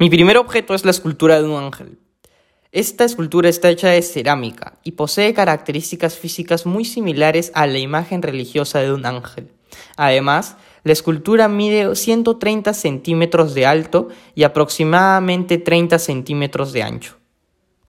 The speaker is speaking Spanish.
Mi primer objeto es la escultura de un ángel. Esta escultura está hecha de cerámica y posee características físicas muy similares a la imagen religiosa de un ángel. Además, la escultura mide 130 centímetros de alto y aproximadamente 30 centímetros de ancho.